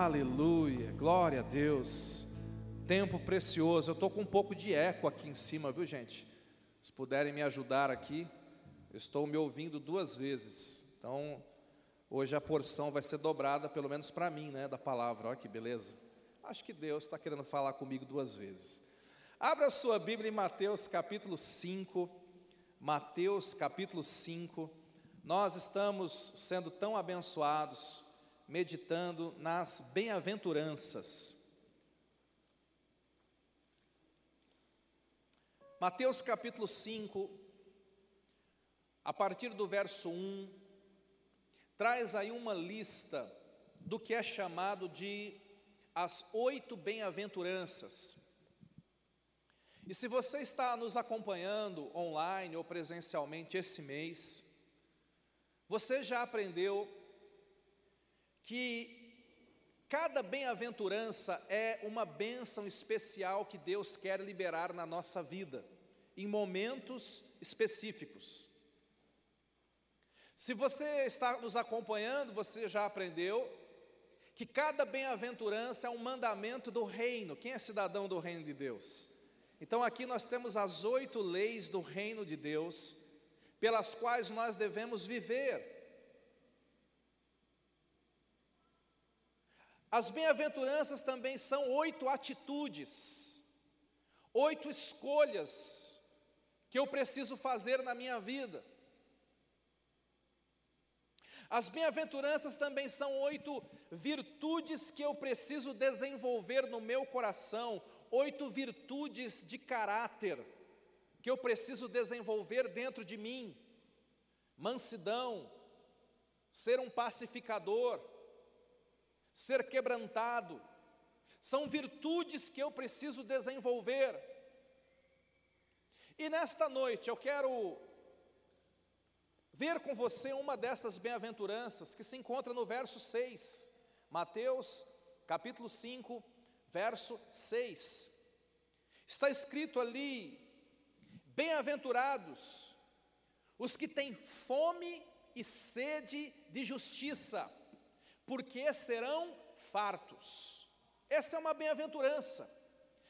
Aleluia, glória a Deus. Tempo precioso. Eu estou com um pouco de eco aqui em cima, viu, gente? Se puderem me ajudar aqui, eu estou me ouvindo duas vezes. Então, hoje a porção vai ser dobrada, pelo menos para mim, né, da palavra. Olha que beleza. Acho que Deus está querendo falar comigo duas vezes. Abra sua Bíblia em Mateus capítulo 5. Mateus capítulo 5. Nós estamos sendo tão abençoados meditando nas bem-aventuranças. Mateus capítulo 5, a partir do verso 1, traz aí uma lista do que é chamado de as oito bem-aventuranças. E se você está nos acompanhando online ou presencialmente esse mês, você já aprendeu que cada bem-aventurança é uma bênção especial que Deus quer liberar na nossa vida, em momentos específicos. Se você está nos acompanhando, você já aprendeu que cada bem-aventurança é um mandamento do reino. Quem é cidadão do reino de Deus? Então aqui nós temos as oito leis do reino de Deus, pelas quais nós devemos viver. As bem-aventuranças também são oito atitudes, oito escolhas que eu preciso fazer na minha vida. As bem-aventuranças também são oito virtudes que eu preciso desenvolver no meu coração, oito virtudes de caráter que eu preciso desenvolver dentro de mim: mansidão, ser um pacificador, ser quebrantado, são virtudes que eu preciso desenvolver. E nesta noite eu quero ver com você uma dessas bem-aventuranças que se encontra no verso 6, Mateus capítulo 5, verso 6. Está escrito ali: Bem-aventurados os que têm fome e sede de justiça porque serão fartos. Essa é uma bem-aventurança.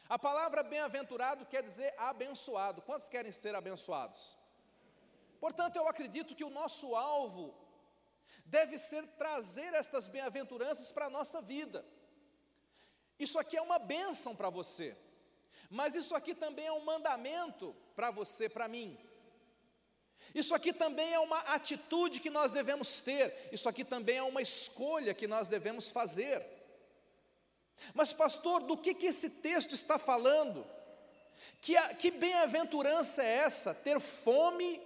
A palavra bem-aventurado quer dizer abençoado. Quantos querem ser abençoados? Portanto, eu acredito que o nosso alvo deve ser trazer estas bem-aventuranças para a nossa vida. Isso aqui é uma bênção para você, mas isso aqui também é um mandamento para você, para mim. Isso aqui também é uma atitude que nós devemos ter, isso aqui também é uma escolha que nós devemos fazer. Mas, pastor, do que, que esse texto está falando? Que, que bem-aventurança é essa? Ter fome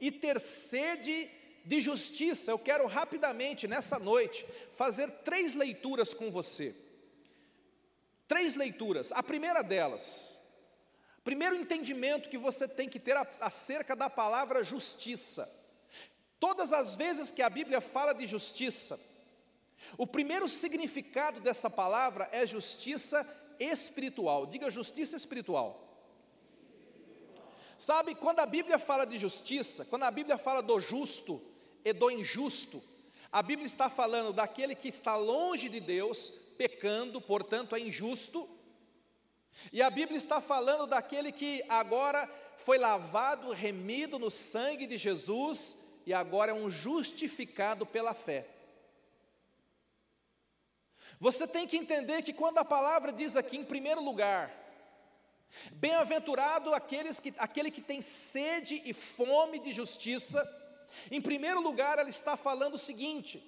e ter sede de justiça. Eu quero rapidamente, nessa noite, fazer três leituras com você. Três leituras. A primeira delas, Primeiro entendimento que você tem que ter acerca da palavra justiça. Todas as vezes que a Bíblia fala de justiça, o primeiro significado dessa palavra é justiça espiritual. Diga justiça espiritual. Sabe, quando a Bíblia fala de justiça, quando a Bíblia fala do justo e do injusto, a Bíblia está falando daquele que está longe de Deus, pecando, portanto é injusto, e a Bíblia está falando daquele que agora foi lavado, remido no sangue de Jesus e agora é um justificado pela fé. Você tem que entender que quando a palavra diz aqui, em primeiro lugar, bem-aventurado aqueles que, aquele que tem sede e fome de justiça, em primeiro lugar, ela está falando o seguinte: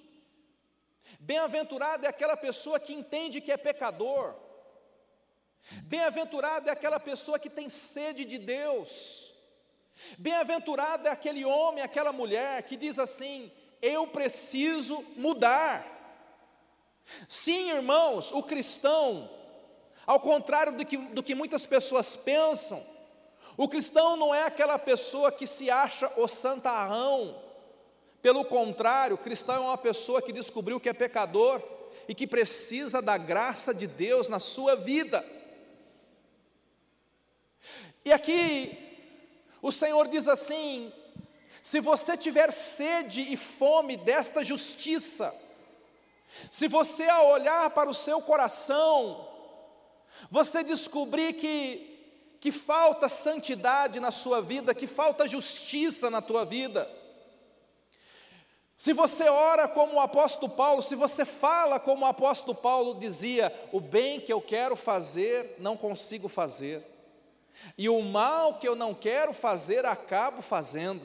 bem-aventurado é aquela pessoa que entende que é pecador, Bem-aventurado é aquela pessoa que tem sede de Deus. Bem-aventurado é aquele homem, aquela mulher que diz assim: Eu preciso mudar. Sim, irmãos, o cristão, ao contrário do que, do que muitas pessoas pensam, o cristão não é aquela pessoa que se acha o santarrão. Pelo contrário, o cristão é uma pessoa que descobriu que é pecador e que precisa da graça de Deus na sua vida. E aqui o Senhor diz assim: se você tiver sede e fome desta justiça, Se você, ao olhar para o seu coração, você descobrir que, que falta santidade na sua vida, que falta justiça na tua vida, se você ora como o apóstolo Paulo, se você fala como o apóstolo Paulo dizia: o bem que eu quero fazer, não consigo fazer, e o mal que eu não quero fazer, acabo fazendo.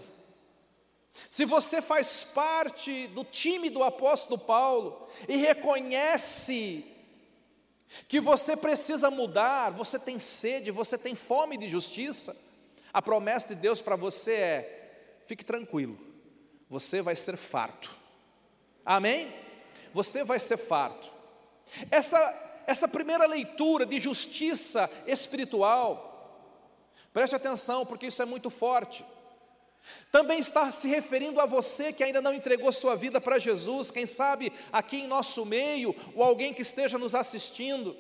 Se você faz parte do time do apóstolo Paulo e reconhece que você precisa mudar, você tem sede, você tem fome de justiça, a promessa de Deus para você é: fique tranquilo, você vai ser farto. Amém? Você vai ser farto. Essa, essa primeira leitura de justiça espiritual, preste atenção, porque isso é muito forte. Também está se referindo a você que ainda não entregou sua vida para Jesus, quem sabe aqui em nosso meio, ou alguém que esteja nos assistindo.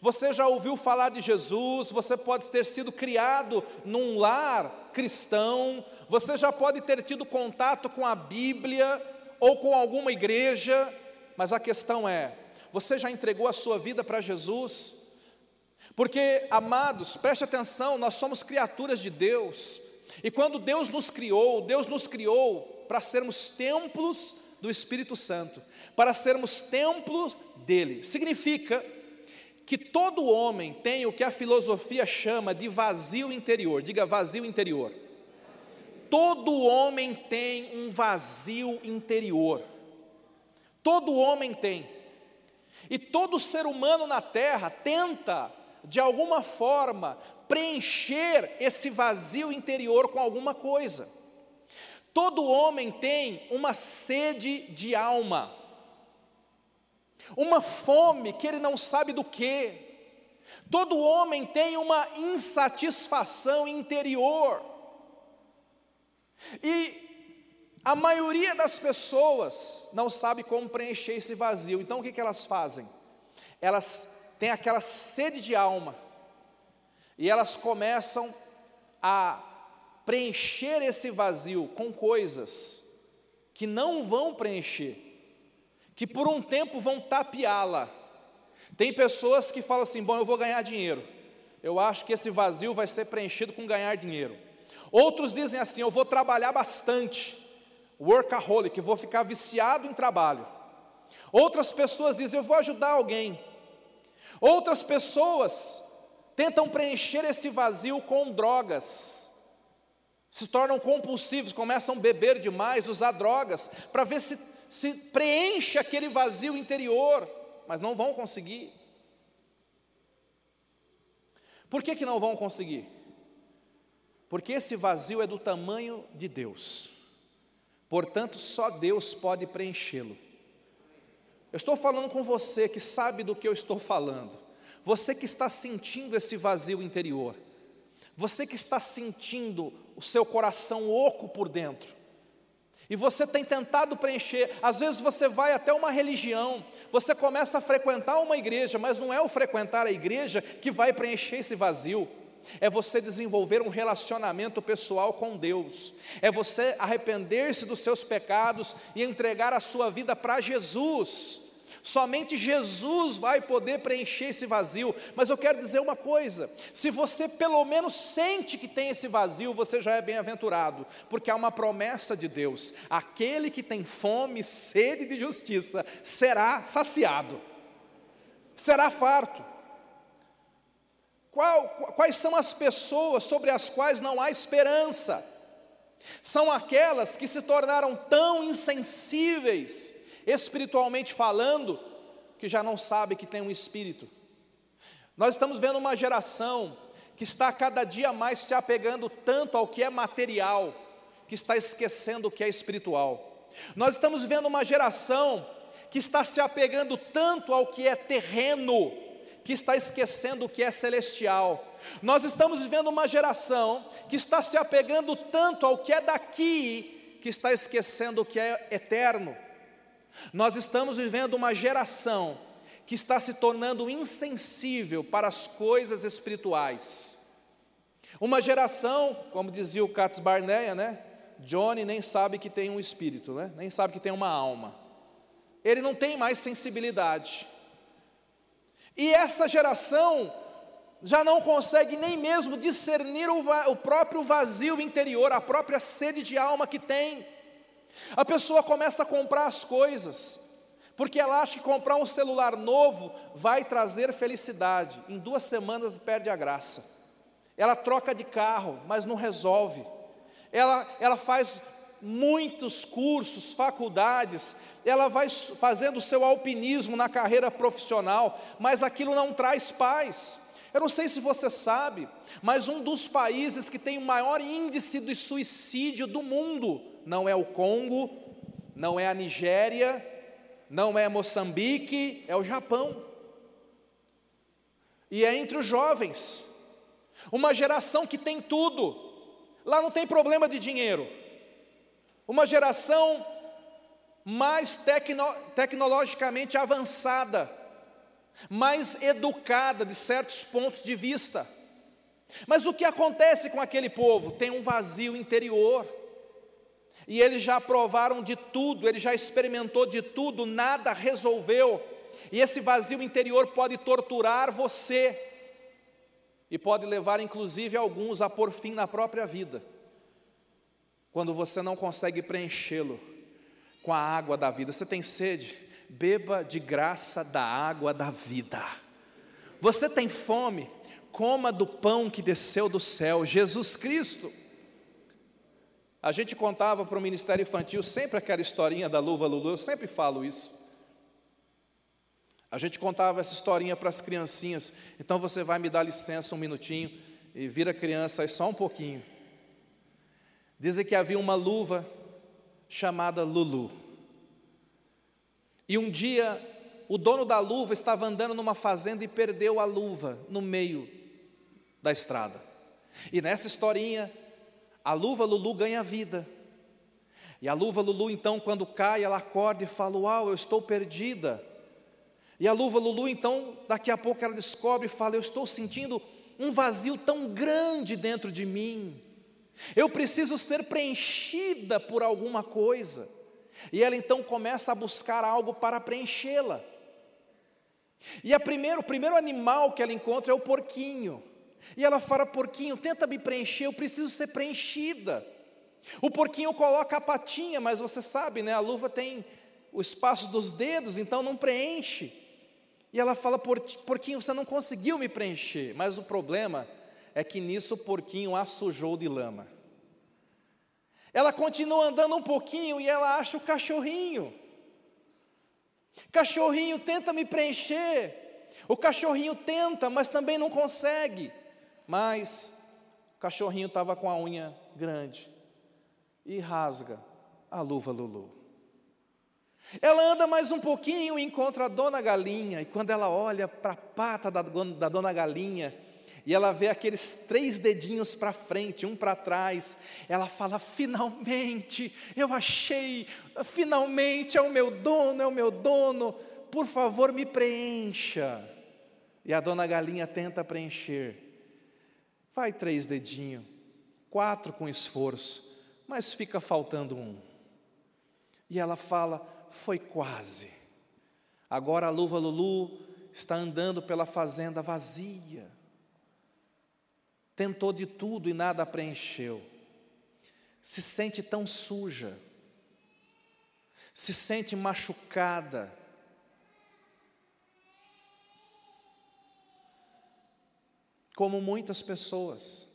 Você já ouviu falar de Jesus, você pode ter sido criado num lar cristão, você já pode ter tido contato com a Bíblia ou com alguma igreja, mas a questão é: você já entregou a sua vida para Jesus? Porque, amados, preste atenção, nós somos criaturas de Deus, e quando Deus nos criou, Deus nos criou para sermos templos do Espírito Santo, para sermos templos dele. Significa que todo homem tem o que a filosofia chama de vazio interior. Diga vazio interior. Todo homem tem um vazio interior. Todo homem tem. E todo ser humano na terra tenta, de alguma forma, preencher esse vazio interior com alguma coisa. Todo homem tem uma sede de alma, uma fome que ele não sabe do que. Todo homem tem uma insatisfação interior. E a maioria das pessoas não sabe como preencher esse vazio. Então o que, que elas fazem? Elas têm aquela sede de alma e elas começam a preencher esse vazio com coisas que não vão preencher, que por um tempo vão tapeá-la. Tem pessoas que falam assim: bom, eu vou ganhar dinheiro. Eu acho que esse vazio vai ser preenchido com ganhar dinheiro. Outros dizem assim: eu vou trabalhar bastante, workaholic, vou ficar viciado em trabalho. Outras pessoas dizem: eu vou ajudar alguém. Outras pessoas tentam preencher esse vazio com drogas, se tornam compulsivos, começam a beber demais, usar drogas, para ver se, se preenche aquele vazio interior, mas não vão conseguir. Por que, que não vão conseguir? Porque esse vazio é do tamanho de Deus, portanto, só Deus pode preenchê-lo. Eu estou falando com você que sabe do que eu estou falando. Você que está sentindo esse vazio interior, você que está sentindo o seu coração oco por dentro, e você tem tentado preencher, às vezes você vai até uma religião, você começa a frequentar uma igreja, mas não é o frequentar a igreja que vai preencher esse vazio, é você desenvolver um relacionamento pessoal com Deus, é você arrepender-se dos seus pecados e entregar a sua vida para Jesus. Somente Jesus vai poder preencher esse vazio. Mas eu quero dizer uma coisa: se você pelo menos sente que tem esse vazio, você já é bem-aventurado, porque há uma promessa de Deus: aquele que tem fome, sede de justiça, será saciado, será farto. Qual, quais são as pessoas sobre as quais não há esperança? São aquelas que se tornaram tão insensíveis espiritualmente falando, que já não sabe que tem um espírito. Nós estamos vendo uma geração que está cada dia mais se apegando tanto ao que é material, que está esquecendo o que é espiritual. Nós estamos vendo uma geração que está se apegando tanto ao que é terreno, que está esquecendo o que é celestial. Nós estamos vivendo uma geração que está se apegando tanto ao que é daqui, que está esquecendo o que é eterno. Nós estamos vivendo uma geração que está se tornando insensível para as coisas espirituais. Uma geração, como dizia o Katz Barneia, né? Johnny nem sabe que tem um espírito, né? nem sabe que tem uma alma. ele não tem mais sensibilidade. E essa geração já não consegue nem mesmo discernir o, o, próprio vazio interior, a própria sede de alma que tem. A pessoa começa a comprar as coisas, porque ela acha que comprar um celular novo vai trazer felicidade. Em duas semanas perde a graça. Ela troca de carro, mas não resolve. Ela, ela faz muitos cursos, faculdades, ela vai fazendo o seu alpinismo na carreira profissional, mas aquilo não traz paz. Eu não sei se você sabe, mas um dos países que tem o maior índice de suicídio do mundo não é o Congo, não é a Nigéria, não é Moçambique, é o Japão. E é entre os jovens, uma geração que tem tudo, lá não tem problema de dinheiro, uma geração mais tecno, tecnologicamente avançada, mais educada de certos pontos de vista. Mas o que acontece com aquele povo? Tem um vazio interior. E eles já provaram de tudo, ele já experimentou de tudo, nada resolveu. E esse vazio interior pode torturar você e pode levar inclusive alguns a pôr fim na própria vida. Quando você não consegue preenchê-lo com a água da vida. Você tem sede? Beba de graça da água da vida. Você tem fome? Coma do pão que desceu do céu, Jesus Cristo. A gente contava para o Ministério Infantil sempre aquela historinha da luva Lulu, eu sempre falo isso. A gente contava essa historinha para as criancinhas, então você vai me dar licença um minutinho e vira criança aí só um pouquinho. Dizem que havia uma luva chamada Lulu. E um dia, o dono da luva estava andando numa fazenda e perdeu a luva no meio da estrada. E nessa historinha, a luva Lulu ganha vida. E a luva Lulu, então, quando cai, ela acorda e fala: Uau, eu estou perdida. E a luva Lulu, então, daqui a pouco ela descobre e fala: Eu estou sentindo um vazio tão grande dentro de mim. Eu preciso ser preenchida por alguma coisa. E ela então começa a buscar algo para preenchê-la. E a primeiro, o primeiro animal que ela encontra é o porquinho. E ela fala: Porquinho, tenta me preencher, eu preciso ser preenchida. O porquinho coloca a patinha, mas você sabe, né? A luva tem o espaço dos dedos, então não preenche. E ela fala: Porquinho, você não conseguiu me preencher. Mas o problema é que nisso o porquinho a sujou de lama. Ela continua andando um pouquinho e ela acha o cachorrinho. Cachorrinho tenta me preencher. O cachorrinho tenta, mas também não consegue. Mas o cachorrinho estava com a unha grande e rasga a luva Lulu. Ela anda mais um pouquinho e encontra a dona galinha, e quando ela olha para a pata da, da dona galinha, e ela vê aqueles três dedinhos para frente, um para trás. Ela fala: finalmente, eu achei, finalmente é o meu dono, é o meu dono, por favor me preencha. E a dona galinha tenta preencher. Vai três dedinhos, quatro com esforço, mas fica faltando um. E ela fala: foi quase. Agora a luva Lulu está andando pela fazenda vazia tentou de tudo e nada preencheu, se sente tão suja, se sente machucada, como muitas pessoas.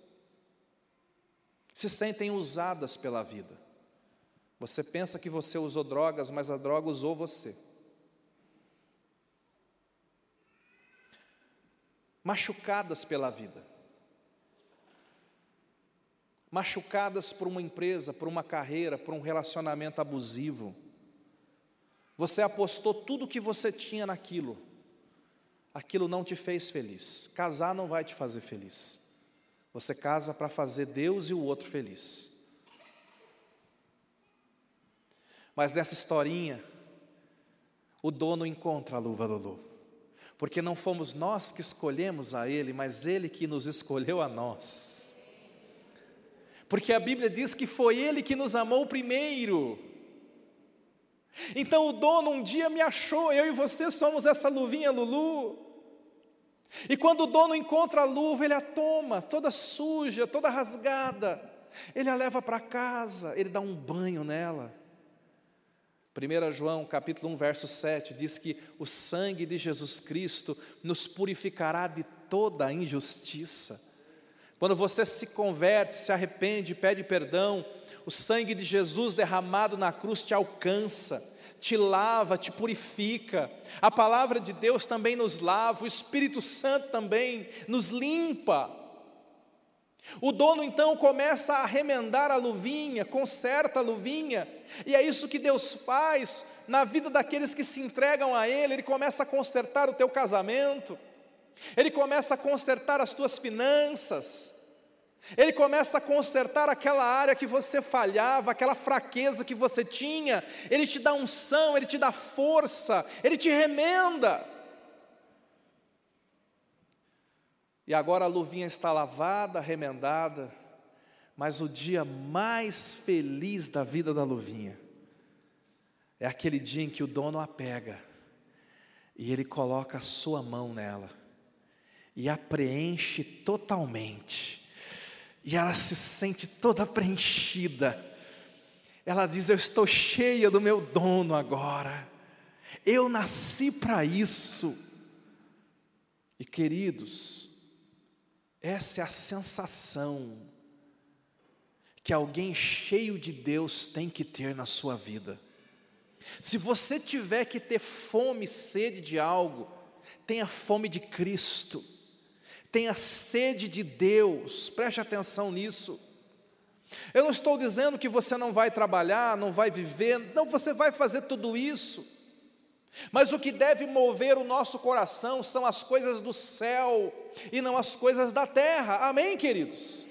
Se sentem usadas pela vida. Você pensa que você usou drogas, mas a droga usou você. Machucadas pela vida machucadas por uma empresa, por uma carreira, por um relacionamento abusivo. Você apostou tudo o que você tinha naquilo, aquilo não te fez feliz. Casar não vai te fazer feliz. Você casa para fazer Deus e o outro feliz. Mas nessa historinha, o dono encontra a luva Lulu, porque não fomos nós que escolhemos a ele, mas ele que nos escolheu a nós porque a Bíblia diz que foi Ele que nos amou primeiro. Então o dono um dia me achou, eu e você somos essa luvinha Lulu. E quando o dono encontra a luva, ele a toma, toda suja, toda rasgada. Ele a leva para casa, ele dá um banho nela. 1 João capítulo 1, verso 7 diz que o sangue de Jesus Cristo nos purificará de toda a injustiça. Quando você se converte, se arrepende, pede perdão, o sangue de Jesus derramado na cruz te alcança, te lava, te purifica. A palavra de Deus também nos lava, o Espírito Santo também nos limpa. O dono então começa a remendar a luvinha, conserta a luvinha, e é isso que Deus faz na vida daqueles que se entregam a Ele. Ele começa a consertar o teu casamento, ele começa a consertar as tuas finanças, ele começa a consertar aquela área que você falhava, aquela fraqueza que você tinha, ele te dá unção, ele te dá força, ele te remenda. E agora a luvinha está lavada, remendada, mas o dia mais feliz da vida da luvinha é aquele dia em que o dono a pega e ele coloca a sua mão nela e a preenche totalmente. E ela se sente toda preenchida. Ela diz: Eu estou cheia do meu dono agora. Eu nasci para isso. E queridos, essa é a sensação que alguém cheio de Deus tem que ter na sua vida. Se você tiver que ter fome, sede de algo, tenha fome de Cristo, tenha sede de Deus, preste atenção nisso. Eu não estou dizendo que você não vai trabalhar, não vai viver, não, você vai fazer tudo isso. Mas o que deve mover o nosso coração são as coisas do céu e não as coisas da terra. Amém, queridos?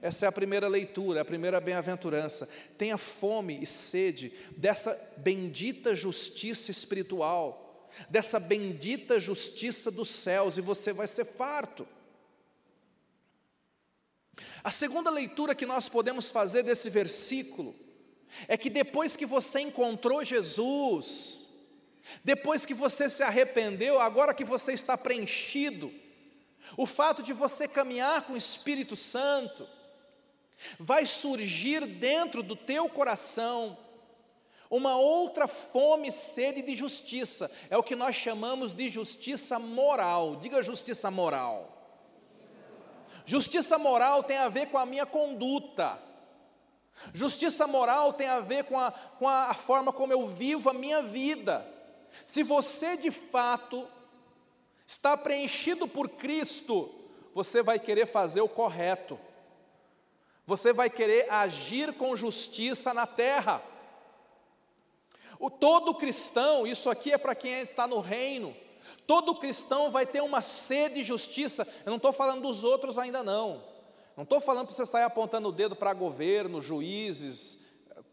Essa é a primeira leitura, a primeira bem-aventurança. Tenha fome e sede dessa bendita justiça espiritual, dessa bendita justiça dos céus, e você vai ser farto. A segunda leitura que nós podemos fazer desse versículo é que depois que você encontrou Jesus, depois que você se arrependeu, agora que você está preenchido, o fato de você caminhar com o Espírito Santo, vai surgir dentro do teu coração uma outra fome e sede de justiça, é o que nós chamamos de justiça moral. Diga justiça moral. Justiça moral tem a ver com a minha conduta. Justiça moral tem a ver com a, com a forma como eu vivo a minha vida. Se você de fato está preenchido por Cristo, você vai querer fazer o correto, você vai querer agir com justiça na terra. O todo cristão, isso aqui é para quem está no reino, todo cristão vai ter uma sede de justiça. Eu não estou falando dos outros ainda não. Não estou falando para você sair apontando o dedo para governo, juízes,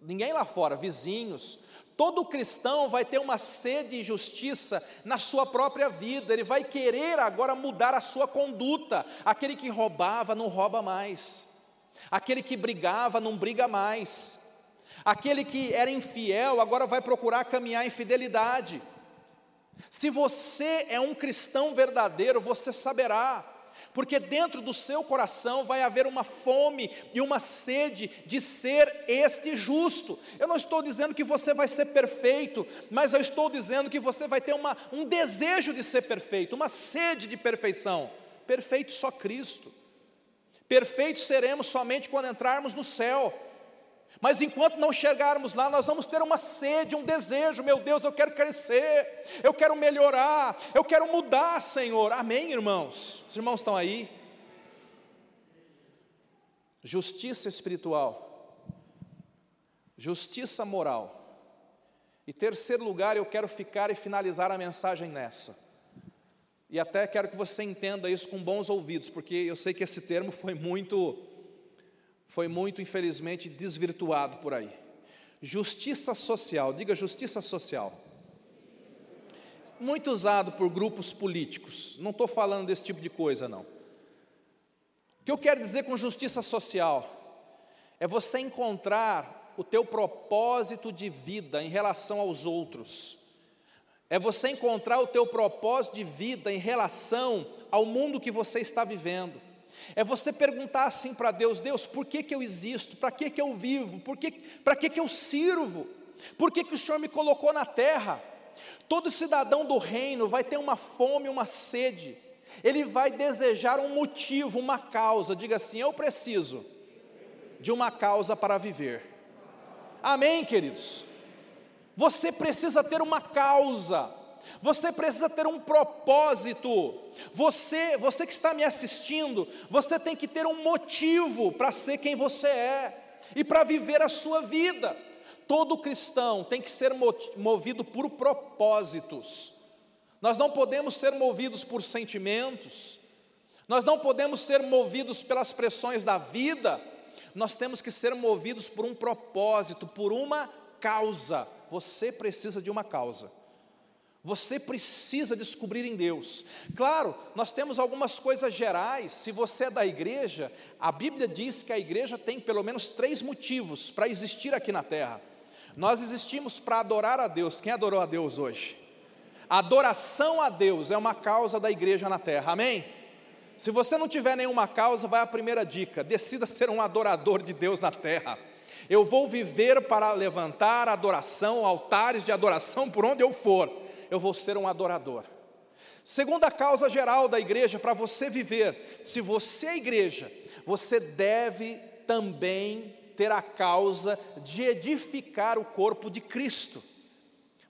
ninguém lá fora, vizinhos. Todo cristão vai ter uma sede de justiça na sua própria vida, ele vai querer agora mudar a sua conduta. Aquele que roubava não rouba mais, aquele que brigava não briga mais, aquele que era infiel agora vai procurar caminhar em fidelidade. Se você é um cristão verdadeiro, você saberá porque dentro do seu coração vai haver uma fome e uma sede de ser este justo. Eu não estou dizendo que você vai ser perfeito, mas eu estou dizendo que você vai ter uma, um desejo de ser perfeito, uma sede de perfeição. Perfeito só Cristo. Perfeitos seremos somente quando entrarmos no céu. Mas enquanto não chegarmos lá, nós vamos ter uma sede, um desejo, meu Deus, eu quero crescer, eu quero melhorar, eu quero mudar, Senhor. Amém, irmãos? Os irmãos estão aí? Justiça espiritual, justiça moral. E terceiro lugar, eu quero ficar e finalizar a mensagem nessa. E até quero que você entenda isso com bons ouvidos, porque eu sei que esse termo foi muito foi muito, infelizmente, desvirtuado por aí. Justiça social, diga justiça social. Muito usado por grupos políticos, não estou falando desse tipo de coisa, não. O que eu quero dizer com justiça social é você encontrar o teu propósito de vida em relação aos outros. É você encontrar o teu propósito de vida em relação ao mundo que você está vivendo. É você perguntar assim para Deus: Deus, por que, que eu existo? Para que, que eu vivo? Por que, para que, que eu sirvo? Por que, que o Senhor me colocou na terra? Todo cidadão do reino vai ter uma fome, uma sede, ele vai desejar um motivo, uma causa. Diga assim: Eu preciso de uma causa para viver. Amém, queridos? Você precisa ter uma causa, você precisa ter um propósito. Você, você que está me assistindo, você tem que ter um motivo para ser quem você é e para viver a sua vida. Todo cristão tem que ser movido por propósitos. Nós não podemos ser movidos por sentimentos, nós não podemos ser movidos pelas pressões da vida, nós temos que ser movidos por um propósito, por uma causa. Você precisa de uma causa. Você precisa descobrir em Deus. Claro, nós temos algumas coisas gerais. Se você é da igreja, a Bíblia diz que a igreja tem pelo menos três motivos para existir aqui na terra. Nós existimos para adorar a Deus. Quem adorou a Deus hoje? Adoração a Deus é uma causa da igreja na terra. Amém? Se você não tiver nenhuma causa, vai a primeira dica: decida ser um adorador de Deus na terra. Eu vou viver para levantar adoração, altares de adoração por onde eu for. Eu vou ser um adorador. Segunda causa geral da igreja para você viver, se você é igreja, você deve também ter a causa de edificar o corpo de Cristo.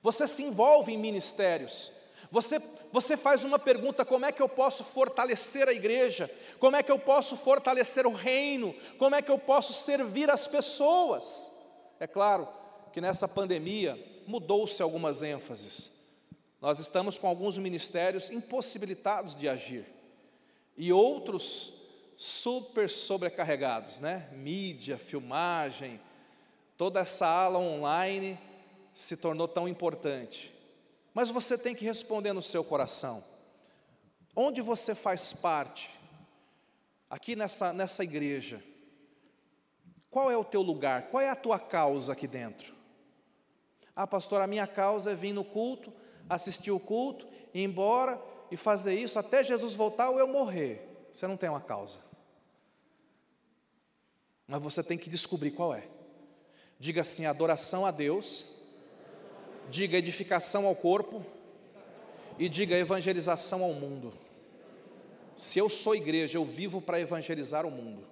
Você se envolve em ministérios. Você você faz uma pergunta: como é que eu posso fortalecer a igreja? Como é que eu posso fortalecer o reino? Como é que eu posso servir as pessoas? É claro que nessa pandemia mudou-se algumas ênfases. Nós estamos com alguns ministérios impossibilitados de agir e outros super sobrecarregados, né? Mídia, filmagem, toda essa ala online se tornou tão importante. Mas você tem que responder no seu coração: onde você faz parte, aqui nessa, nessa igreja, qual é o teu lugar, qual é a tua causa aqui dentro? Ah, pastor, a minha causa é vir no culto, assistir o culto, ir embora e fazer isso até Jesus voltar ou eu morrer. Você não tem uma causa. Mas você tem que descobrir qual é. Diga assim: adoração a Deus diga edificação ao corpo e diga evangelização ao mundo. Se eu sou igreja, eu vivo para evangelizar o mundo.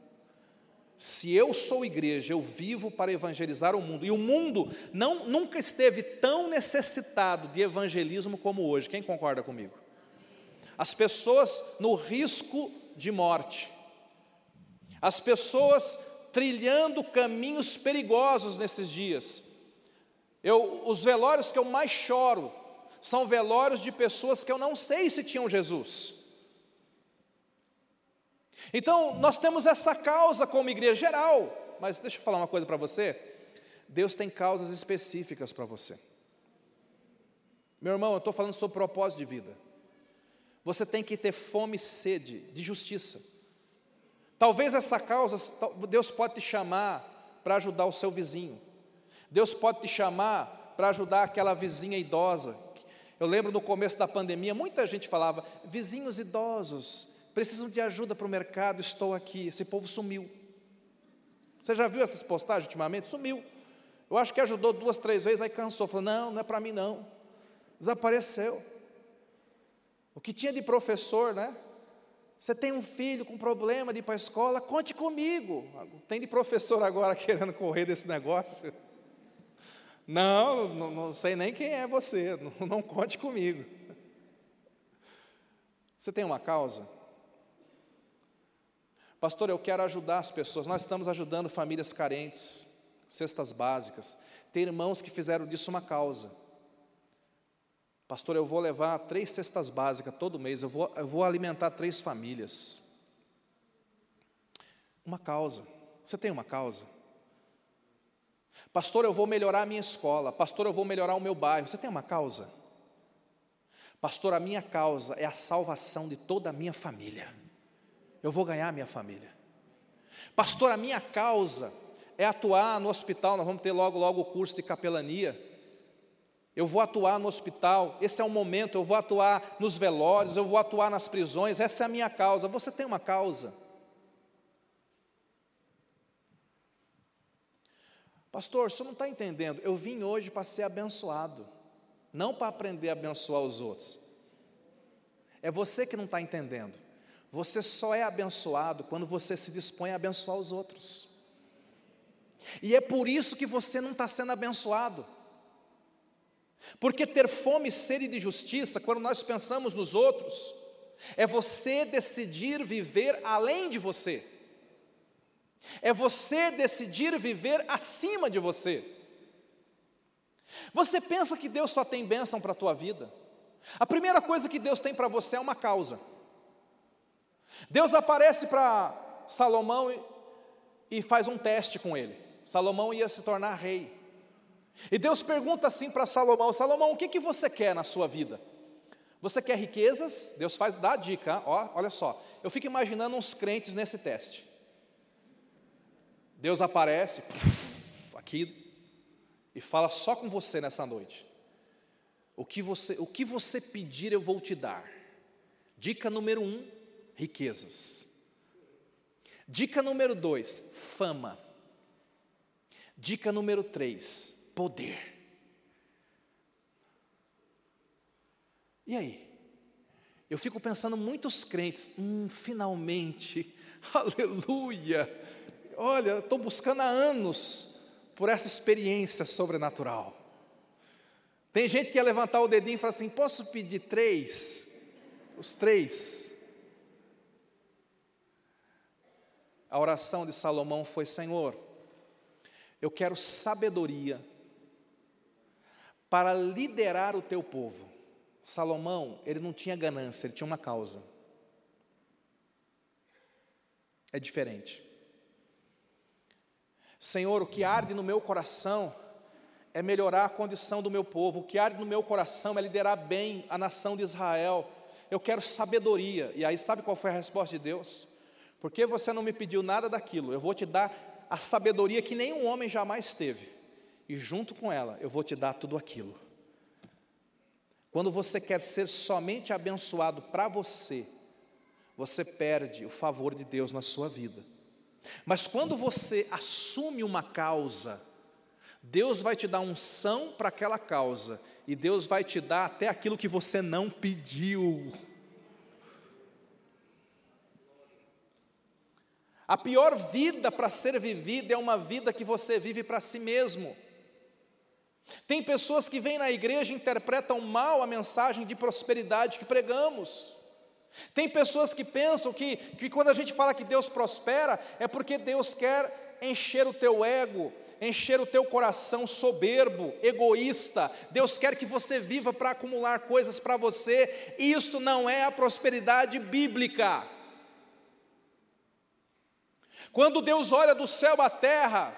Se eu sou igreja, eu vivo para evangelizar o mundo. E o mundo não, nunca esteve tão necessitado de evangelismo como hoje. Quem concorda comigo? As pessoas no risco de morte, as pessoas trilhando caminhos perigosos nesses dias, eu, os velórios que eu mais choro são velórios de pessoas que eu não sei se tinham Jesus. Então, nós temos essa causa como igreja geral, mas deixa eu falar uma coisa para você. Deus tem causas específicas para você. Meu irmão, eu estou falando sobre propósito de vida. Você tem que ter fome e sede de justiça. Talvez essa causa, Deus pode te chamar para ajudar o seu vizinho. Deus pode te chamar para ajudar aquela vizinha idosa. Eu lembro no começo da pandemia, muita gente falava: vizinhos idosos precisam de ajuda para o mercado, estou aqui. Esse povo sumiu. Você já viu essas postagens ultimamente? Sumiu. Eu acho que ajudou duas, três vezes, aí cansou. Falou: não, não é para mim não. Desapareceu. O que tinha de professor, né? Você tem um filho com problema de ir para a escola, conte comigo. Tem de professor agora querendo correr desse negócio. Não, não, não sei nem quem é você, não, não conte comigo. Você tem uma causa? Pastor, eu quero ajudar as pessoas. Nós estamos ajudando famílias carentes, cestas básicas. Tem irmãos que fizeram disso uma causa. Pastor, eu vou levar três cestas básicas todo mês, eu vou, eu vou alimentar três famílias. Uma causa. Você tem uma causa? Pastor, eu vou melhorar a minha escola. Pastor, eu vou melhorar o meu bairro. Você tem uma causa? Pastor, a minha causa é a salvação de toda a minha família. Eu vou ganhar minha família. Pastor, a minha causa é atuar no hospital, nós vamos ter logo, logo o curso de capelania. Eu vou atuar no hospital, esse é o momento, eu vou atuar nos velórios, eu vou atuar nas prisões, essa é a minha causa. Você tem uma causa. Pastor, senhor não está entendendo. Eu vim hoje para ser abençoado, não para aprender a abençoar os outros. É você que não está entendendo. Você só é abençoado quando você se dispõe a abençoar os outros. E é por isso que você não está sendo abençoado. Porque ter fome, sede de justiça, quando nós pensamos nos outros, é você decidir viver além de você. É você decidir viver acima de você. Você pensa que Deus só tem bênção para a tua vida? A primeira coisa que Deus tem para você é uma causa. Deus aparece para Salomão e, e faz um teste com ele. Salomão ia se tornar rei. E Deus pergunta assim para Salomão: Salomão, o que, que você quer na sua vida? Você quer riquezas? Deus faz, dá a dica, ó, olha só. Eu fico imaginando uns crentes nesse teste. Deus aparece aqui e fala só com você nessa noite. O que você, o que você pedir eu vou te dar. Dica número um: riquezas. Dica número dois: fama. Dica número três: poder. E aí? Eu fico pensando muitos crentes, hum, finalmente, aleluia, olha, estou buscando há anos por essa experiência sobrenatural. Tem gente que ia levantar o dedinho e falar assim: posso pedir três? Os três. A oração de Salomão foi: Senhor, eu quero sabedoria para liderar o teu povo. Salomão, ele não tinha ganância, ele tinha uma causa. É diferente. Senhor, o que arde no meu coração é melhorar a condição do meu povo, o que arde no meu coração é liderar bem a nação de Israel. Eu quero sabedoria. E aí, sabe qual foi a resposta de Deus? Porque você não me pediu nada daquilo, eu vou te dar a sabedoria que nenhum homem jamais teve, e junto com ela eu vou te dar tudo aquilo. Quando você quer ser somente abençoado para você, você perde o favor de Deus na sua vida. Mas quando você assume uma causa, Deus vai te dar unção para aquela causa, e Deus vai te dar até aquilo que você não pediu. A pior vida para ser vivida é uma vida que você vive para si mesmo. Tem pessoas que vêm na igreja e interpretam mal a mensagem de prosperidade que pregamos. Tem pessoas que pensam que, que quando a gente fala que Deus prospera, é porque Deus quer encher o teu ego, encher o teu coração soberbo, egoísta. Deus quer que você viva para acumular coisas para você. Isso não é a prosperidade bíblica. Quando Deus olha do céu à terra,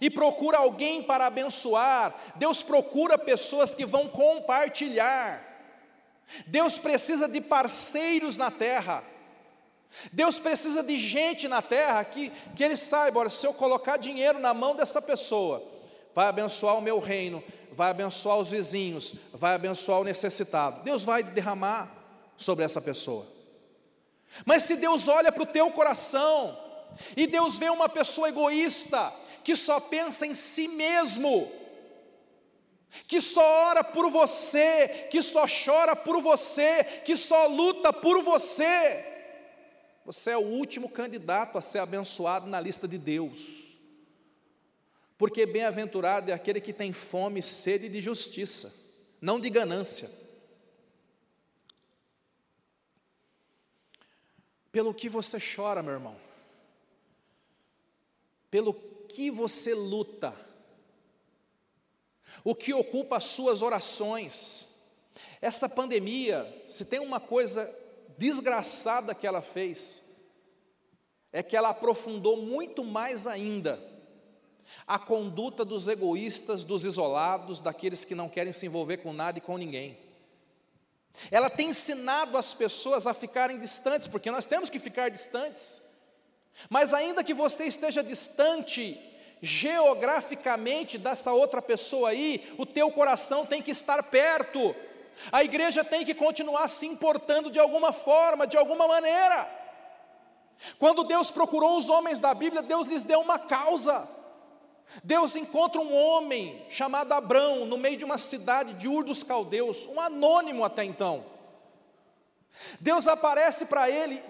e procura alguém para abençoar, Deus procura pessoas que vão compartilhar. Deus precisa de parceiros na terra. Deus precisa de gente na terra que, que Ele saiba: olha, se eu colocar dinheiro na mão dessa pessoa, vai abençoar o meu reino, vai abençoar os vizinhos, vai abençoar o necessitado. Deus vai derramar sobre essa pessoa. Mas se Deus olha para o teu coração, e Deus vê uma pessoa egoísta, que só pensa em si mesmo, que só ora por você, que só chora por você, que só luta por você. Você é o último candidato a ser abençoado na lista de Deus. Porque bem-aventurado é aquele que tem fome e sede de justiça, não de ganância. Pelo que você chora, meu irmão? Pelo que você luta? o que ocupa as suas orações. Essa pandemia, se tem uma coisa desgraçada que ela fez, é que ela aprofundou muito mais ainda a conduta dos egoístas, dos isolados, daqueles que não querem se envolver com nada e com ninguém. Ela tem ensinado as pessoas a ficarem distantes, porque nós temos que ficar distantes. Mas ainda que você esteja distante, geograficamente dessa outra pessoa aí, o teu coração tem que estar perto. A igreja tem que continuar se importando de alguma forma, de alguma maneira. Quando Deus procurou os homens da Bíblia, Deus lhes deu uma causa. Deus encontra um homem chamado Abrão no meio de uma cidade de Ur dos Caldeus, um anônimo até então. Deus aparece para ele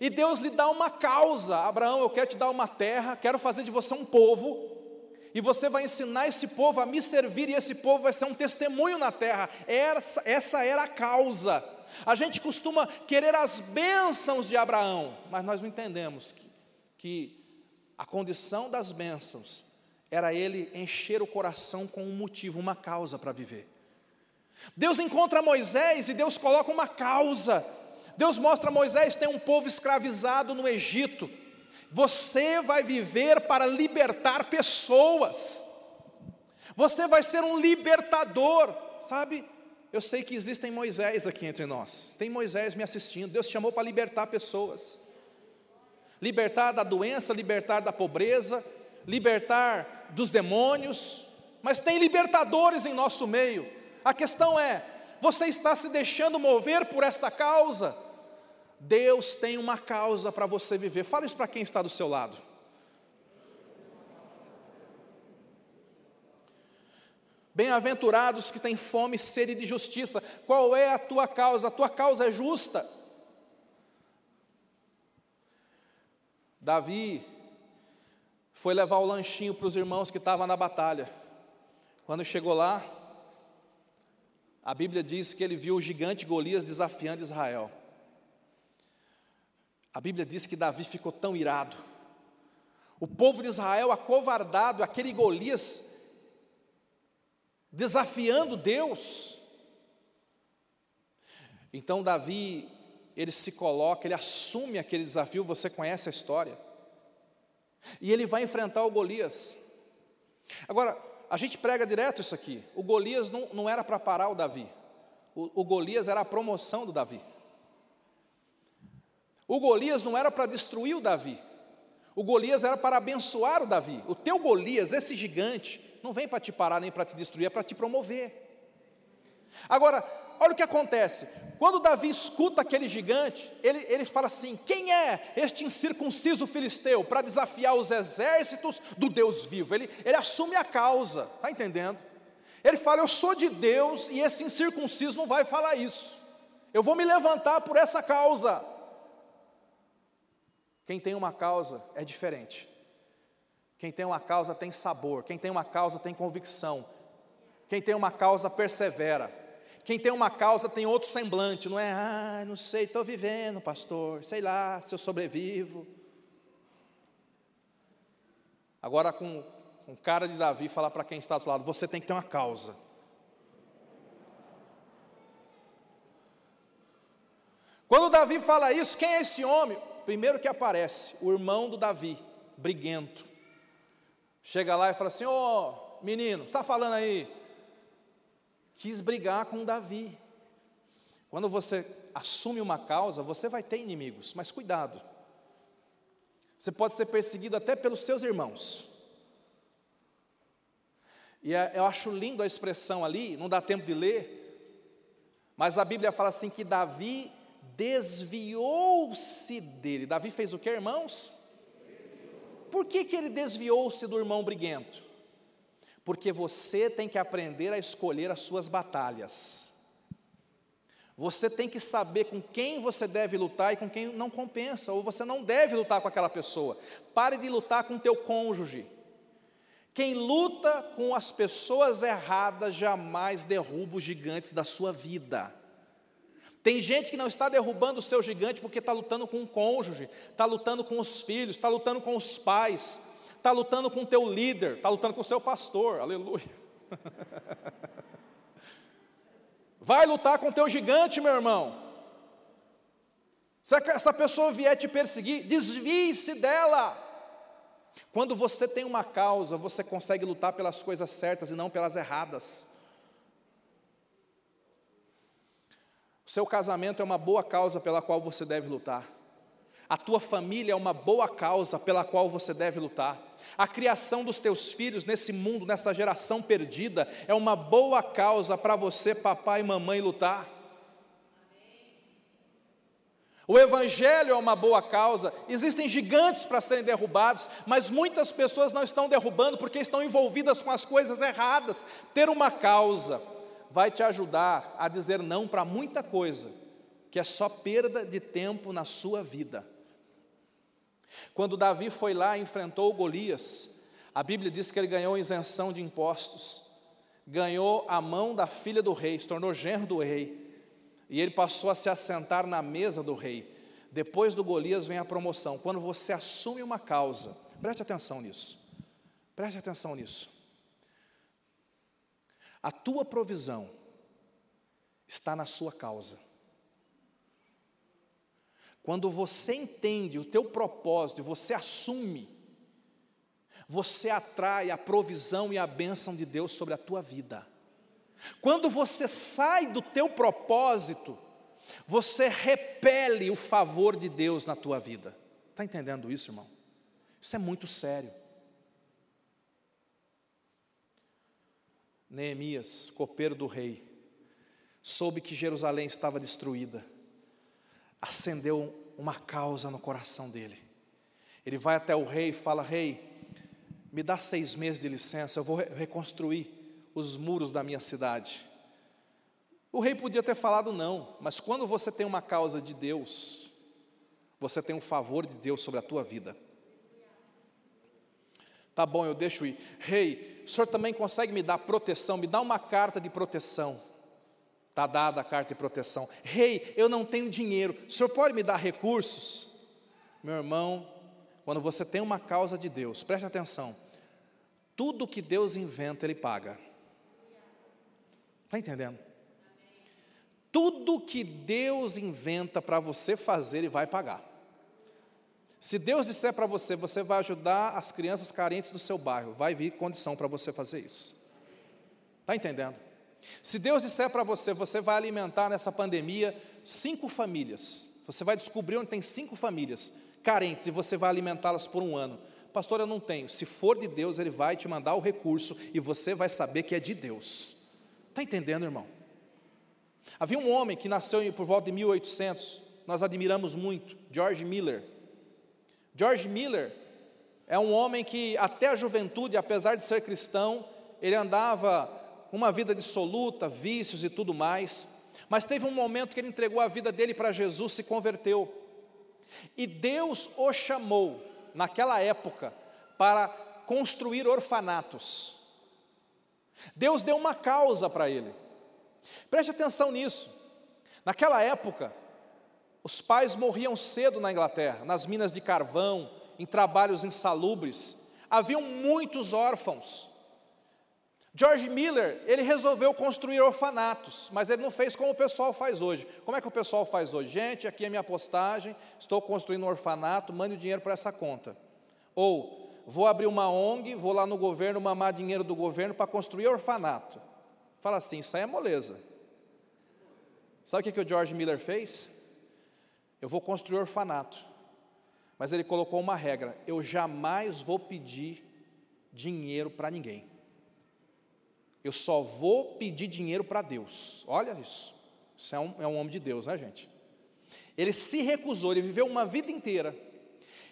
e Deus lhe dá uma causa: Abraão, eu quero te dar uma terra, quero fazer de você um povo, e você vai ensinar esse povo a me servir, e esse povo vai ser um testemunho na terra. Essa, essa era a causa. A gente costuma querer as bênçãos de Abraão, mas nós não entendemos que, que a condição das bênçãos era ele encher o coração com um motivo, uma causa para viver. Deus encontra Moisés e Deus coloca uma causa. Deus mostra a Moisés: tem um povo escravizado no Egito. Você vai viver para libertar pessoas. Você vai ser um libertador, sabe? Eu sei que existem Moisés aqui entre nós. Tem Moisés me assistindo. Deus chamou para libertar pessoas. Libertar da doença, libertar da pobreza, libertar dos demônios. Mas tem libertadores em nosso meio. A questão é: você está se deixando mover por esta causa? Deus tem uma causa para você viver. Fala isso para quem está do seu lado. Bem-aventurados que têm fome e sede de justiça. Qual é a tua causa? A tua causa é justa. Davi foi levar o lanchinho para os irmãos que estavam na batalha. Quando chegou lá, a Bíblia diz que ele viu o gigante Golias desafiando Israel. A Bíblia diz que Davi ficou tão irado. O povo de Israel acovardado, aquele Golias desafiando Deus. Então Davi, ele se coloca, ele assume aquele desafio, você conhece a história. E ele vai enfrentar o Golias. Agora, a gente prega direto isso aqui. O Golias não, não era para parar o Davi. O, o Golias era a promoção do Davi. O Golias não era para destruir o Davi. O Golias era para abençoar o Davi. O teu Golias, esse gigante, não vem para te parar nem para te destruir, é para te promover. Agora, olha o que acontece. Quando Davi escuta aquele gigante, ele, ele fala assim: Quem é este incircunciso filisteu para desafiar os exércitos do Deus vivo? Ele, ele assume a causa, está entendendo? Ele fala: Eu sou de Deus e esse incircunciso não vai falar isso. Eu vou me levantar por essa causa. Quem tem uma causa é diferente. Quem tem uma causa tem sabor, quem tem uma causa tem convicção, quem tem uma causa persevera, quem tem uma causa tem outro semblante, não é, ah, não sei, estou vivendo, pastor, sei lá se eu sobrevivo. Agora, com, com cara de Davi, falar para quem está do lado: você tem que ter uma causa. Quando Davi fala isso, quem é esse homem? Primeiro que aparece, o irmão do Davi, briguento. Chega lá e fala assim: Ô oh, menino, está falando aí? Quis brigar com Davi. Quando você assume uma causa, você vai ter inimigos, mas cuidado. Você pode ser perseguido até pelos seus irmãos. E é, eu acho lindo a expressão ali, não dá tempo de ler, mas a Bíblia fala assim que Davi desviou-se dele. Davi fez o que, irmãos? Por que, que ele desviou-se do irmão briguento? Porque você tem que aprender a escolher as suas batalhas. Você tem que saber com quem você deve lutar e com quem não compensa, ou você não deve lutar com aquela pessoa. Pare de lutar com teu cônjuge. Quem luta com as pessoas erradas jamais derruba os gigantes da sua vida. Tem gente que não está derrubando o seu gigante porque está lutando com o cônjuge, está lutando com os filhos, está lutando com os pais, está lutando com o teu líder, está lutando com o seu pastor, aleluia. Vai lutar com o teu gigante, meu irmão. Se essa pessoa vier te perseguir, desvie-se dela. Quando você tem uma causa, você consegue lutar pelas coisas certas e não pelas erradas. O seu casamento é uma boa causa pela qual você deve lutar. A tua família é uma boa causa pela qual você deve lutar. A criação dos teus filhos nesse mundo, nessa geração perdida, é uma boa causa para você, papai e mamãe, lutar. O Evangelho é uma boa causa, existem gigantes para serem derrubados, mas muitas pessoas não estão derrubando porque estão envolvidas com as coisas erradas. Ter uma causa vai te ajudar a dizer não para muita coisa, que é só perda de tempo na sua vida. Quando Davi foi lá e enfrentou Golias, a Bíblia diz que ele ganhou isenção de impostos, ganhou a mão da filha do rei, se tornou genro do rei, e ele passou a se assentar na mesa do rei. Depois do Golias vem a promoção. Quando você assume uma causa, preste atenção nisso. Preste atenção nisso. A tua provisão está na sua causa. Quando você entende o teu propósito você assume, você atrai a provisão e a bênção de Deus sobre a tua vida. Quando você sai do teu propósito, você repele o favor de Deus na tua vida. Está entendendo isso, irmão? Isso é muito sério. Neemias, copeiro do rei, soube que Jerusalém estava destruída acendeu uma causa no coração dele. Ele vai até o rei e fala: Rei, me dá seis meses de licença, eu vou reconstruir os muros da minha cidade. O rei podia ter falado não, mas quando você tem uma causa de Deus, você tem um favor de Deus sobre a tua vida. Tá bom, eu deixo ir. Rei, o senhor também consegue me dar proteção? Me dá uma carta de proteção. Está dada a carta de proteção. Rei, eu não tenho dinheiro, o senhor pode me dar recursos? Meu irmão, quando você tem uma causa de Deus, preste atenção, tudo que Deus inventa, Ele paga. Está entendendo? Tudo que Deus inventa para você fazer, Ele vai pagar. Se Deus disser para você, você vai ajudar as crianças carentes do seu bairro, vai vir condição para você fazer isso. Está entendendo? Se Deus disser para você, você vai alimentar nessa pandemia cinco famílias, você vai descobrir onde tem cinco famílias carentes e você vai alimentá-las por um ano. Pastor, eu não tenho. Se for de Deus, Ele vai te mandar o recurso e você vai saber que é de Deus. Está entendendo, irmão? Havia um homem que nasceu por volta de 1800, nós admiramos muito, George Miller. George Miller é um homem que, até a juventude, apesar de ser cristão, ele andava uma vida dissoluta, vícios e tudo mais, mas teve um momento que ele entregou a vida dele para Jesus, se converteu. E Deus o chamou, naquela época, para construir orfanatos. Deus deu uma causa para ele. Preste atenção nisso. Naquela época, os pais morriam cedo na Inglaterra, nas minas de carvão, em trabalhos insalubres. Haviam muitos órfãos. George Miller, ele resolveu construir orfanatos, mas ele não fez como o pessoal faz hoje. Como é que o pessoal faz hoje? Gente, aqui é minha postagem, estou construindo um orfanato, mande o dinheiro para essa conta. Ou, vou abrir uma ONG, vou lá no governo mamar dinheiro do governo para construir orfanato. Fala assim, isso aí é moleza. Sabe o que, que o George Miller fez? Eu vou construir orfanato. Mas ele colocou uma regra: eu jamais vou pedir dinheiro para ninguém. Eu só vou pedir dinheiro para Deus. Olha isso. Isso é um, é um homem de Deus, né, gente? Ele se recusou, ele viveu uma vida inteira.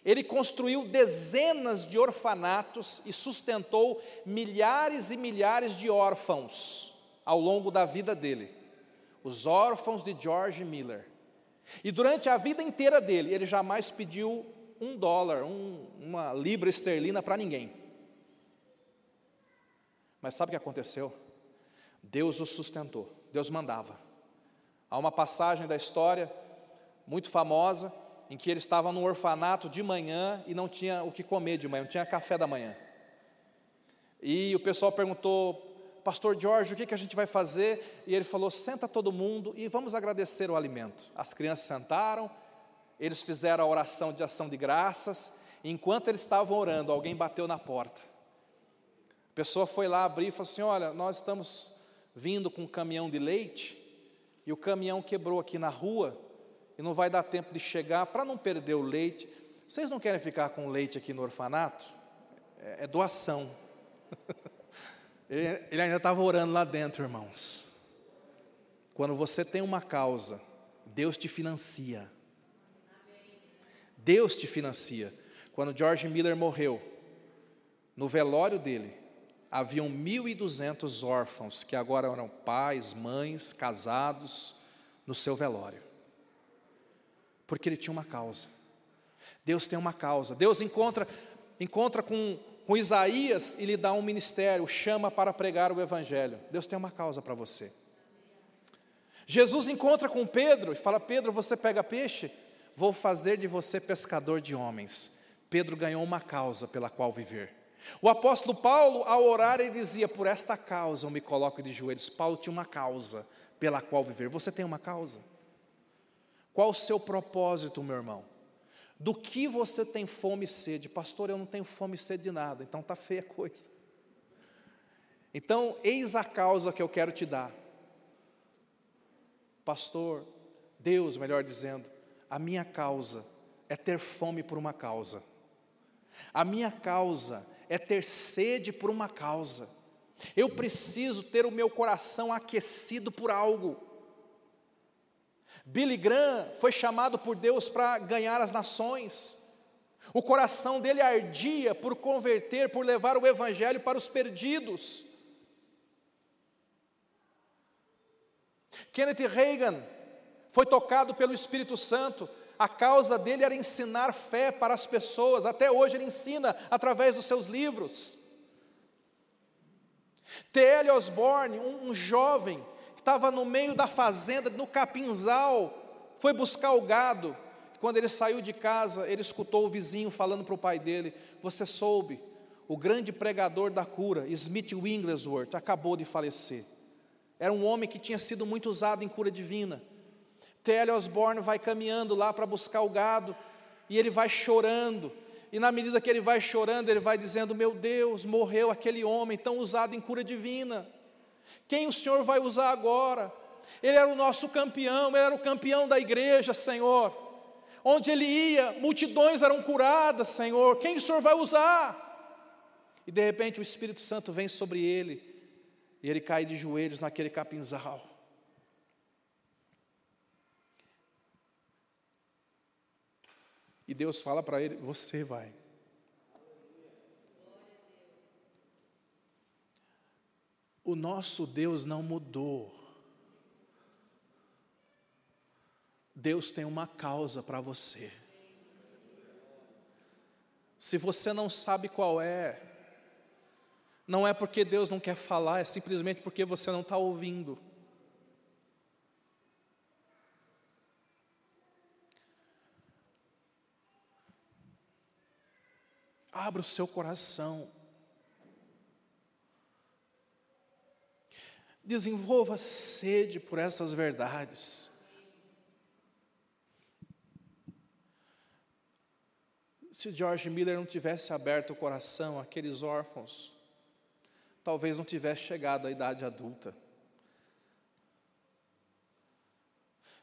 Ele construiu dezenas de orfanatos e sustentou milhares e milhares de órfãos ao longo da vida dele. Os órfãos de George Miller. E durante a vida inteira dele, ele jamais pediu um dólar, um, uma libra esterlina para ninguém. Mas sabe o que aconteceu? Deus o sustentou, Deus mandava. Há uma passagem da história muito famosa em que ele estava no orfanato de manhã e não tinha o que comer de manhã, não tinha café da manhã. E o pessoal perguntou, Pastor Jorge, o que, que a gente vai fazer? E ele falou: senta todo mundo e vamos agradecer o alimento. As crianças sentaram, eles fizeram a oração de ação de graças. Enquanto eles estavam orando, alguém bateu na porta. A pessoa foi lá abrir e falou assim: Olha, nós estamos vindo com um caminhão de leite e o caminhão quebrou aqui na rua e não vai dar tempo de chegar, para não perder o leite. Vocês não querem ficar com leite aqui no orfanato? É, é doação. ele, ele ainda estava orando lá dentro, irmãos. Quando você tem uma causa, Deus te financia. Deus te financia. Quando George Miller morreu, no velório dele, haviam 1.200 órfãos que agora eram pais, mães, casados, no seu velório. Porque ele tinha uma causa. Deus tem uma causa. Deus encontra, encontra com, com Isaías e lhe dá um ministério, chama para pregar o Evangelho. Deus tem uma causa para você. Jesus encontra com Pedro e fala: Pedro, você pega peixe? Vou fazer de você pescador de homens. Pedro ganhou uma causa pela qual viver. O apóstolo Paulo, ao orar, ele dizia: Por esta causa eu me coloco de joelhos. Paulo tinha uma causa pela qual viver. Você tem uma causa? Qual o seu propósito, meu irmão? Do que você tem fome e sede? Pastor, eu não tenho fome e sede de nada, então está feia a coisa. Então, eis a causa que eu quero te dar. Pastor, Deus, melhor dizendo, a minha causa é ter fome por uma causa. A minha causa é ter sede por uma causa. Eu preciso ter o meu coração aquecido por algo. Billy Graham foi chamado por Deus para ganhar as nações. O coração dele ardia por converter, por levar o evangelho para os perdidos. Kenneth Reagan foi tocado pelo Espírito Santo. A causa dele era ensinar fé para as pessoas. Até hoje ele ensina através dos seus livros. T.L. Osborne, um, um jovem estava no meio da fazenda, no capinzal, foi buscar o gado. Quando ele saiu de casa, ele escutou o vizinho falando para o pai dele: Você soube, o grande pregador da cura, Smith Wigglesworth, acabou de falecer. Era um homem que tinha sido muito usado em cura divina. T.L. Osborne vai caminhando lá para buscar o gado, e ele vai chorando, e na medida que ele vai chorando, ele vai dizendo: Meu Deus, morreu aquele homem tão usado em cura divina. Quem o Senhor vai usar agora? Ele era o nosso campeão, ele era o campeão da igreja, Senhor. Onde ele ia, multidões eram curadas, Senhor. Quem o Senhor vai usar? E de repente o Espírito Santo vem sobre ele, e ele cai de joelhos naquele capinzal. E Deus fala para ele: Você vai. O nosso Deus não mudou. Deus tem uma causa para você. Se você não sabe qual é, não é porque Deus não quer falar, é simplesmente porque você não está ouvindo. Abra o seu coração. Desenvolva sede por essas verdades. Se George Miller não tivesse aberto o coração àqueles órfãos, talvez não tivesse chegado à idade adulta.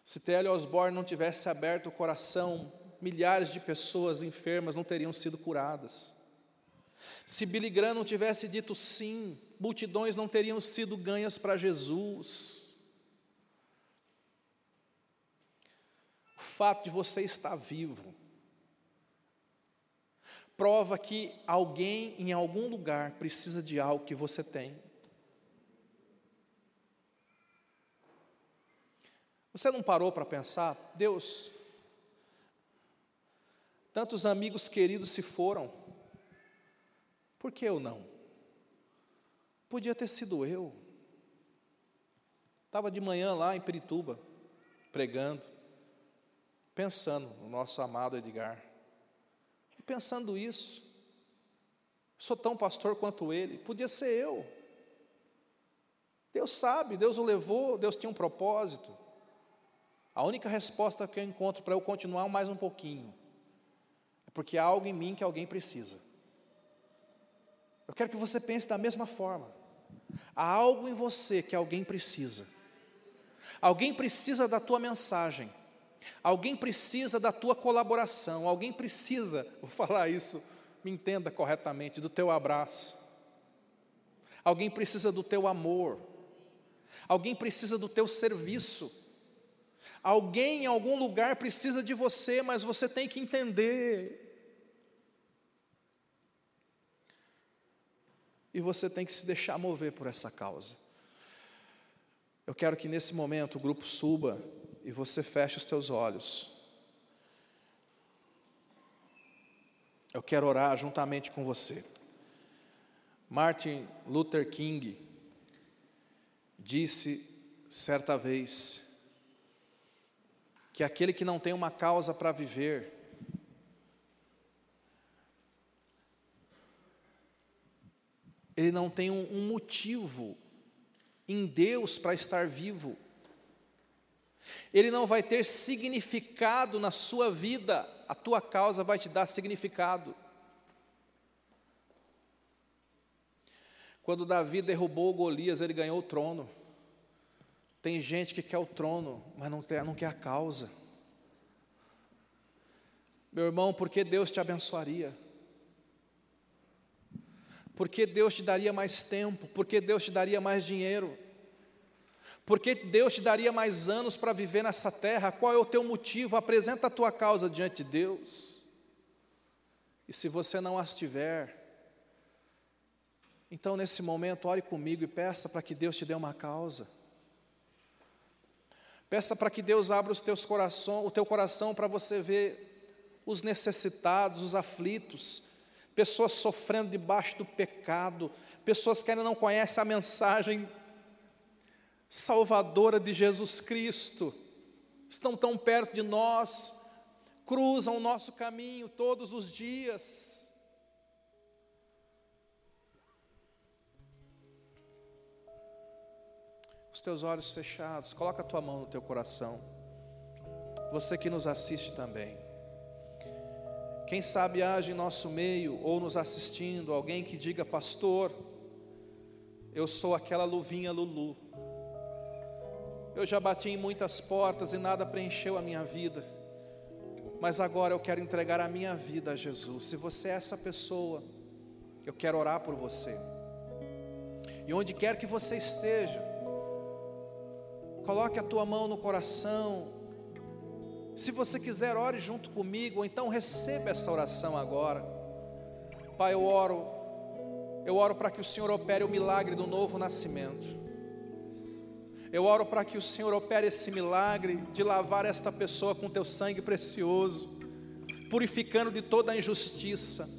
Se T.L. Osborne não tivesse aberto o coração, milhares de pessoas enfermas não teriam sido curadas. Se Billy Graham não tivesse dito sim, multidões não teriam sido ganhas para Jesus. O fato de você estar vivo prova que alguém em algum lugar precisa de algo que você tem. Você não parou para pensar, Deus, tantos amigos queridos se foram, por que eu não? Podia ter sido eu. Estava de manhã lá em Perituba, pregando, pensando no nosso amado Edgar. E pensando isso, sou tão pastor quanto ele, podia ser eu. Deus sabe, Deus o levou, Deus tinha um propósito. A única resposta que eu encontro para eu continuar mais um pouquinho é porque há algo em mim que alguém precisa. Eu quero que você pense da mesma forma. Há algo em você que alguém precisa. Alguém precisa da tua mensagem. Alguém precisa da tua colaboração, alguém precisa, vou falar isso, me entenda corretamente, do teu abraço. Alguém precisa do teu amor. Alguém precisa do teu serviço. Alguém em algum lugar precisa de você, mas você tem que entender. E você tem que se deixar mover por essa causa. Eu quero que nesse momento o grupo suba e você feche os teus olhos. Eu quero orar juntamente com você. Martin Luther King disse certa vez que aquele que não tem uma causa para viver, ele não tem um, um motivo em Deus para estar vivo ele não vai ter significado na sua vida, a tua causa vai te dar significado. Quando Davi derrubou Golias, ele ganhou o trono. Tem gente que quer o trono, mas não quer, não quer a causa. Meu irmão, por que Deus te abençoaria? Por que Deus te daria mais tempo? Por que Deus te daria mais dinheiro? Porque Deus te daria mais anos para viver nessa terra? Qual é o teu motivo? Apresenta a tua causa diante de Deus. E se você não as tiver, então nesse momento ore comigo e peça para que Deus te dê uma causa. Peça para que Deus abra os teus coração, o teu coração para você ver os necessitados, os aflitos, pessoas sofrendo debaixo do pecado, pessoas que ainda não conhecem a mensagem salvadora de Jesus Cristo, estão tão perto de nós, cruzam o nosso caminho todos os dias. Os teus olhos fechados, coloca a tua mão no teu coração. Você que nos assiste também. Quem sabe age em nosso meio ou nos assistindo, alguém que diga, pastor, eu sou aquela luvinha Lulu eu já bati em muitas portas e nada preencheu a minha vida. Mas agora eu quero entregar a minha vida a Jesus. Se você é essa pessoa, eu quero orar por você. E onde quer que você esteja, coloque a tua mão no coração. Se você quiser, ore junto comigo, ou então receba essa oração agora. Pai, eu oro, eu oro para que o Senhor opere o milagre do novo nascimento. Eu oro para que o Senhor opere esse milagre de lavar esta pessoa com teu sangue precioso, purificando de toda a injustiça.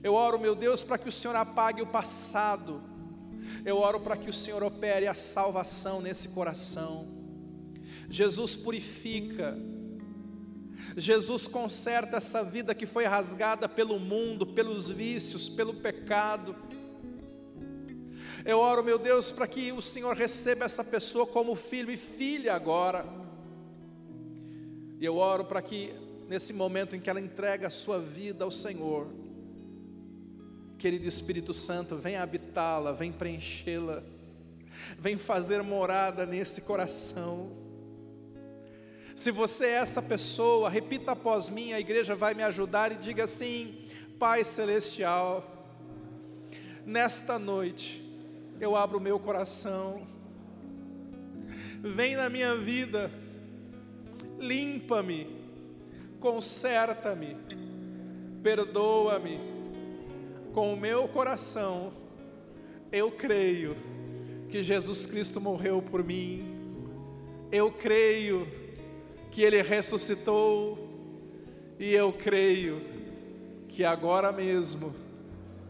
Eu oro, meu Deus, para que o Senhor apague o passado. Eu oro para que o Senhor opere a salvação nesse coração. Jesus purifica. Jesus conserta essa vida que foi rasgada pelo mundo, pelos vícios, pelo pecado. Eu oro, meu Deus, para que o Senhor receba essa pessoa como filho e filha agora. E eu oro para que nesse momento em que ela entrega a sua vida ao Senhor, querido Espírito Santo, venha habitá-la, vem preenchê-la, vem fazer morada nesse coração. Se você é essa pessoa, repita após mim, a igreja vai me ajudar e diga assim: Pai Celestial, nesta noite, eu abro o meu coração. Vem na minha vida, limpa-me, conserta-me, perdoa-me. Com o meu coração, eu creio que Jesus Cristo morreu por mim. Eu creio que Ele ressuscitou. E eu creio que agora mesmo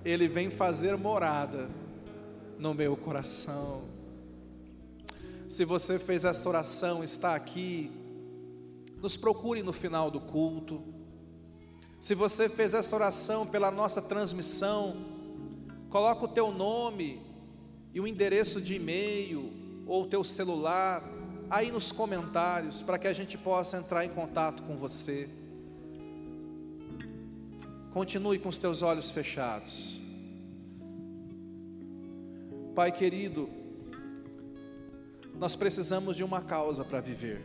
Ele vem fazer morada no meu coração. Se você fez essa oração, está aqui, nos procure no final do culto. Se você fez essa oração pela nossa transmissão, coloca o teu nome e o endereço de e-mail ou o teu celular aí nos comentários para que a gente possa entrar em contato com você. Continue com os teus olhos fechados. Pai querido, nós precisamos de uma causa para viver.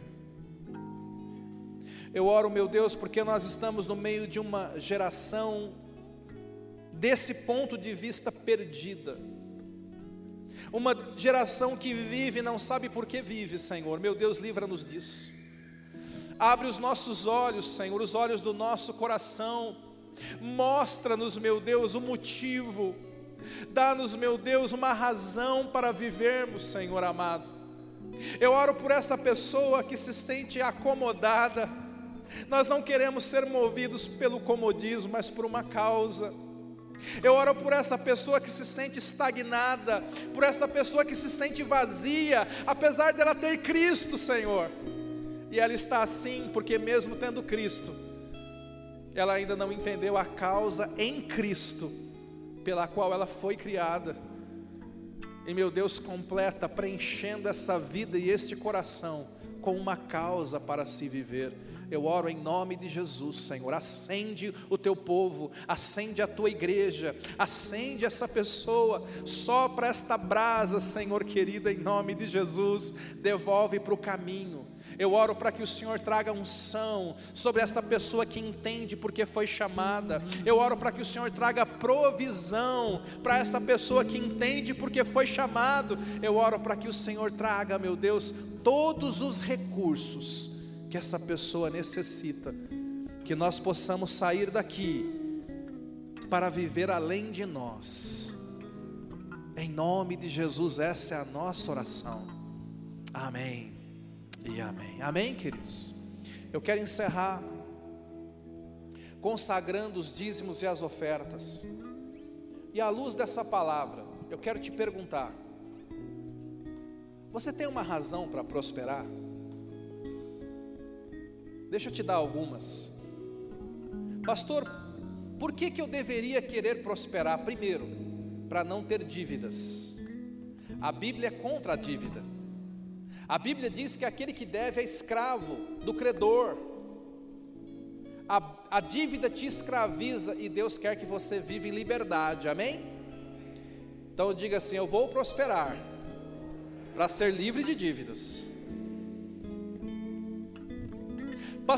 Eu oro, meu Deus, porque nós estamos no meio de uma geração desse ponto de vista perdida. Uma geração que vive e não sabe por que vive, Senhor. Meu Deus, livra-nos disso. Abre os nossos olhos, Senhor, os olhos do nosso coração. Mostra-nos, meu Deus, o motivo. Dá-nos, meu Deus, uma razão para vivermos, Senhor amado. Eu oro por essa pessoa que se sente acomodada. Nós não queremos ser movidos pelo comodismo, mas por uma causa. Eu oro por essa pessoa que se sente estagnada, por essa pessoa que se sente vazia, apesar dela ter Cristo, Senhor. E ela está assim porque, mesmo tendo Cristo, ela ainda não entendeu a causa em Cristo, pela qual ela foi criada. E meu Deus completa, preenchendo essa vida e este coração com uma causa para se viver. Eu oro em nome de Jesus, Senhor. Acende o teu povo, acende a tua igreja, acende essa pessoa, sopra esta brasa, Senhor querido, em nome de Jesus. Devolve para o caminho. Eu oro para que o Senhor traga unção sobre esta pessoa que entende porque foi chamada. Eu oro para que o Senhor traga provisão para esta pessoa que entende porque foi chamado. Eu oro para que o Senhor traga, meu Deus, todos os recursos que essa pessoa necessita, que nós possamos sair daqui para viver além de nós. Em nome de Jesus, essa é a nossa oração. Amém e amém. Amém, queridos? Eu quero encerrar consagrando os dízimos e as ofertas. E à luz dessa palavra, eu quero te perguntar: você tem uma razão para prosperar? Deixa eu te dar algumas. Pastor, por que, que eu deveria querer prosperar? Primeiro, para não ter dívidas. A Bíblia é contra a dívida. A Bíblia diz que aquele que deve é escravo do credor. A, a dívida te escraviza e Deus quer que você viva em liberdade, amém? Então diga assim: Eu vou prosperar para ser livre de dívidas.